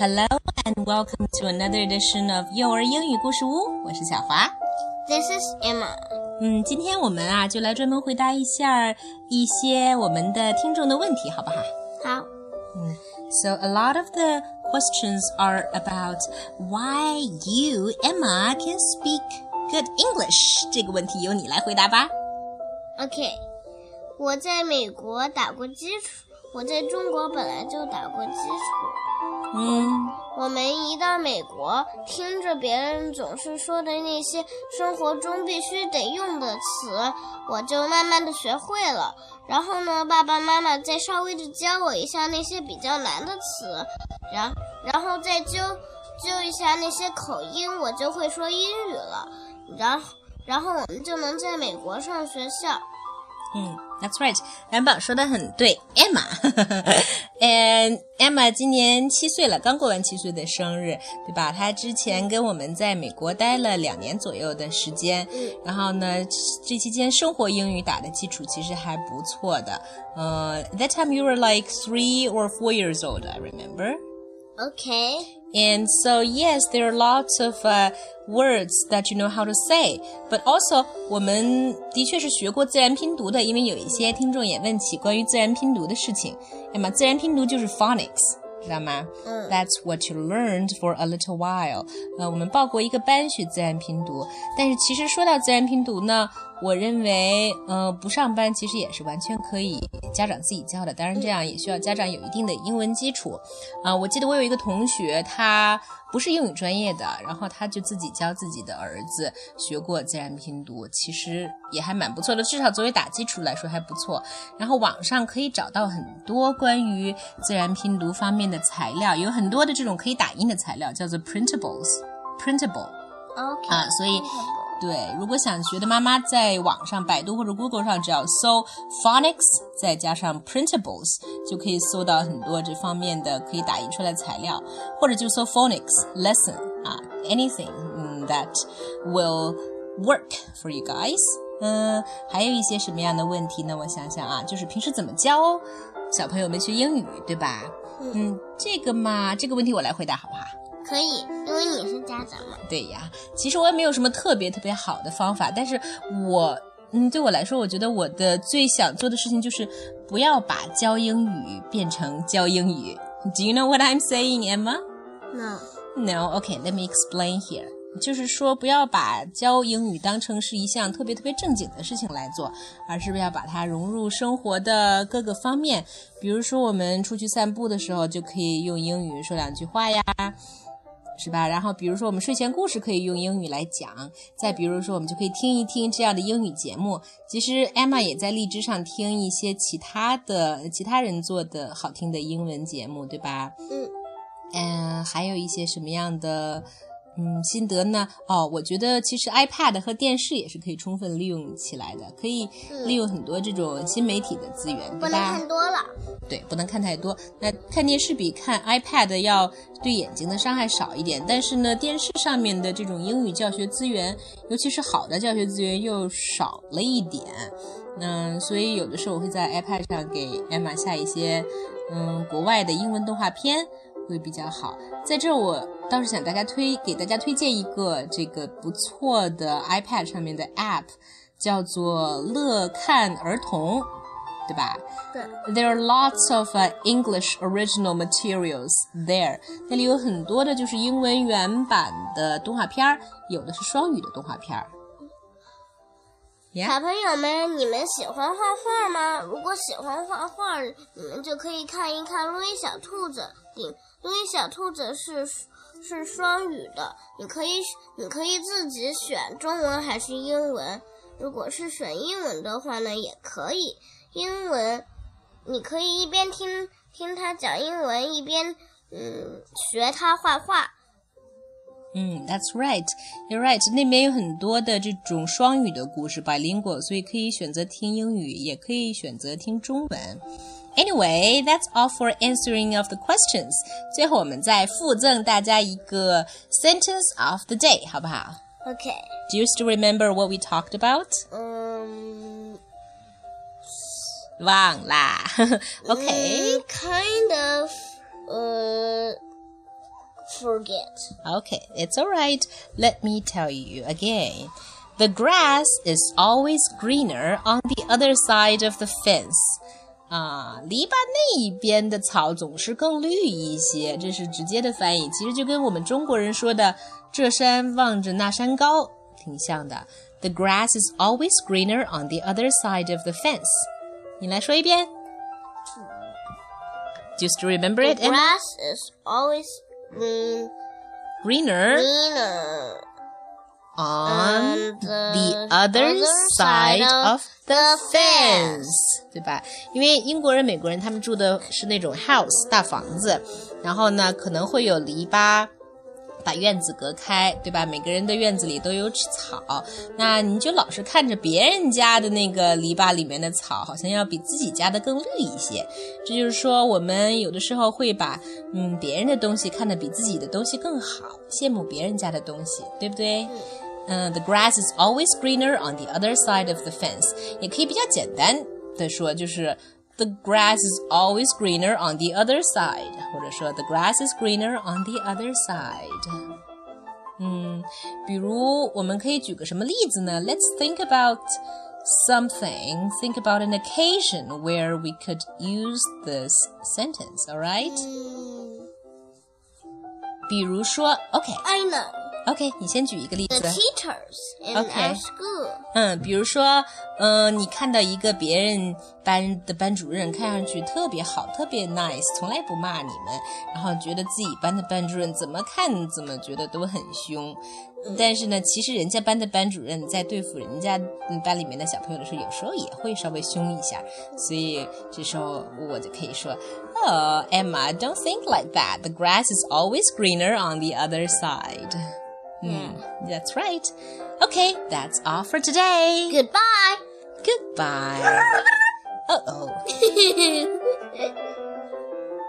Hello and welcome to another edition of 幼儿英语故事屋。我是小华。 This is Emma. 嗯，今天我们啊就来专门回答一下一些我们的听众的问题，好不好？好， So a lot of the questions are about why you Emma can speak good English。这个问题由你来回答吧。 OK，我在美国打过基础， 我在中国本来就打过基础。嗯我们一到美国，听着别人总是说的那些生活中必须得用的词，我就慢慢的学会了。然后呢，爸爸妈妈再稍微的教我一下那些比较难的词，然然后再纠纠一下那些口音，我就会说英语了。然后然后我们就能在美国上学校。嗯，That's right，蓝宝说的很对，Emma。And Emma 今年七岁了，刚过完七岁的生日，对吧？她之前跟我们在美国待了两年左右的时间，嗯然后呢，这期间生活英语打的基础其实还不错的。呃、t h a t time you were like three or four years old, I remember. OK， And so, yes, there are lots of uh, words that you know how to say. But also, 我们的确是学过自然拼读的，因为有一些听众也问起关于自然拼读的事情。哎妈，自然拼读就是 phonics，知道吗？嗯 That's what you learned for a little while. 呃，我们报过一个班学自然拼读，但是其实说到自然拼读呢， 我认为，呃，不上班其实也是完全可以家长自己教的。当然，这样也需要家长有一定的英文基础。啊、我记得我有一个同学，他不是英语专业的，然后他就自己教自己的儿子学过自然拼读，其实也还蛮不错的，至少作为打基础来说还不错。然后网上可以找到很多关于自然拼读方面的材料，有很多的这种可以打印的材料，叫做 printables，printable。OK 啊所以对，如果想学的妈妈在网上百度或者 Google 上只要搜 phonics，再加上 printables，就可以搜到很多这方面的可以打印出来的材料，或者就搜 phonics lesson 啊，anything 嗯 that will work for you guys。嗯，还有一些什么样的问题呢？我想想啊，就是平时怎么教小朋友们学英语，对吧？嗯，这个嘛，这个问题我来回答好不好？可以，因为你是家长嘛。对呀，其实我也没有什么特别特别好的方法，但是我，嗯，对我来说，我觉得我的最想做的事情就是不要把教英语变成教英语。Do you know what I'm saying, Emma? No，No. Okay, let me explain here. 就是说，不要把教英语当成是一项特别特别正经的事情来做，而是要把它融入生活的各个方面。比如说，我们出去散步的时候，就可以用英语说两句话呀。是吧？然后比如说我们睡前故事可以用英语来讲，再比如说我们就可以听一听这样的英语节目。其实 Emma 也在荔枝上听一些其他的其他人做的好听的英文节目，对吧？嗯嗯，还有一些什么样的嗯心得呢？哦，我觉得其实 iPad 和电视也是可以充分利用起来的，可以利用很多这种新媒体的资源，不能？看多了。对，不能看太多。那看电视比看 iPad 要对眼睛的伤害少一点，但是呢，电视上面的这种英语教学资源，尤其是好的教学资源又少了一点。嗯，所以有的时候我会在 iPad 上给 Emma 下一些嗯国外的英文动画片，会比较好。在这我倒是想大家推给大家推荐一个这个不错的 iPad 上面的 App，叫做乐看儿童，对吧？对，There are lots of、uh, English original materials there。那里有很多的就是英文原版的动画片儿，有的是双语的动画片儿。Yeah，小朋友们，你们喜欢画画吗？如果喜欢画画，你们就可以看一看《路易小兔子》顶。路易小兔子是是双语的，你可以你可以自己选中文还是英文。如果是选英文的话呢，也可以。英文你可以一边听听他讲英文，一边嗯学他画画。嗯，That's right, you're right。那边有很多的这种双语的故事，bilingual，所以可以选择听英语，也可以选择听中文。Anyway, that's all for answering of the questions. 最后我们再附赠大家一个 sentence of the day，好不好 OK， ？Do you still remember what we talked about? 嗯忘啦。OK，嗯，kind of，呃 forget. Okay, it's alright. Let me tell you again. The grass is always greener on the other side of the fence. 啊，篱笆那一边的草总是更绿一些，这是直接的翻译。其实就跟我们中国人说的“这山望着那山高”挺像的。The grass is always greener on the other side of the fence。你来说一遍。Just remember it. The grass is always green, Greener greener on the other side of the fence，对吧？因为英国人、美国人他们住的是那种 house 大房子，然后呢可能会有篱笆。把院子隔开，对吧？每个人的院子里都有草，那你就老是看着别人家的那个篱笆里面的草，好像要比自己家的更绿一些。这就是说，我们有的时候会把嗯别人的东西看得比自己的东西更好，羡慕别人家的东西，对不对？嗯、t h e grass is always greener on the other side of the fence，也可以比较简单的说，就是 the grass is always greener on the other side，或者说 the grass is greener on the other side。嗯，比如我们可以举个什么例子呢？Let's hmm. think about something. Think about an occasion where we could use this sentence. All right? Hmm. I know. OK，你先举一个例子 The 子。teachers in Okay. our school. 嗯，比如说，嗯、你看到一个别人班的班主任看上去特别好，特别 nice，从来不骂你们，然后觉得自己班的班主任怎么看怎么觉得都很凶。但是呢，其实人家班的班主任在对付人家嗯班里面的小朋友的时候，有时候也会稍微凶一下。所以这时候我就可以说，Oh, Emma, don't think like that. The grass is always greener on the other side. 嗯，That's right. Okay, that's all for today. Goodbye. Goodbye. Uh oh.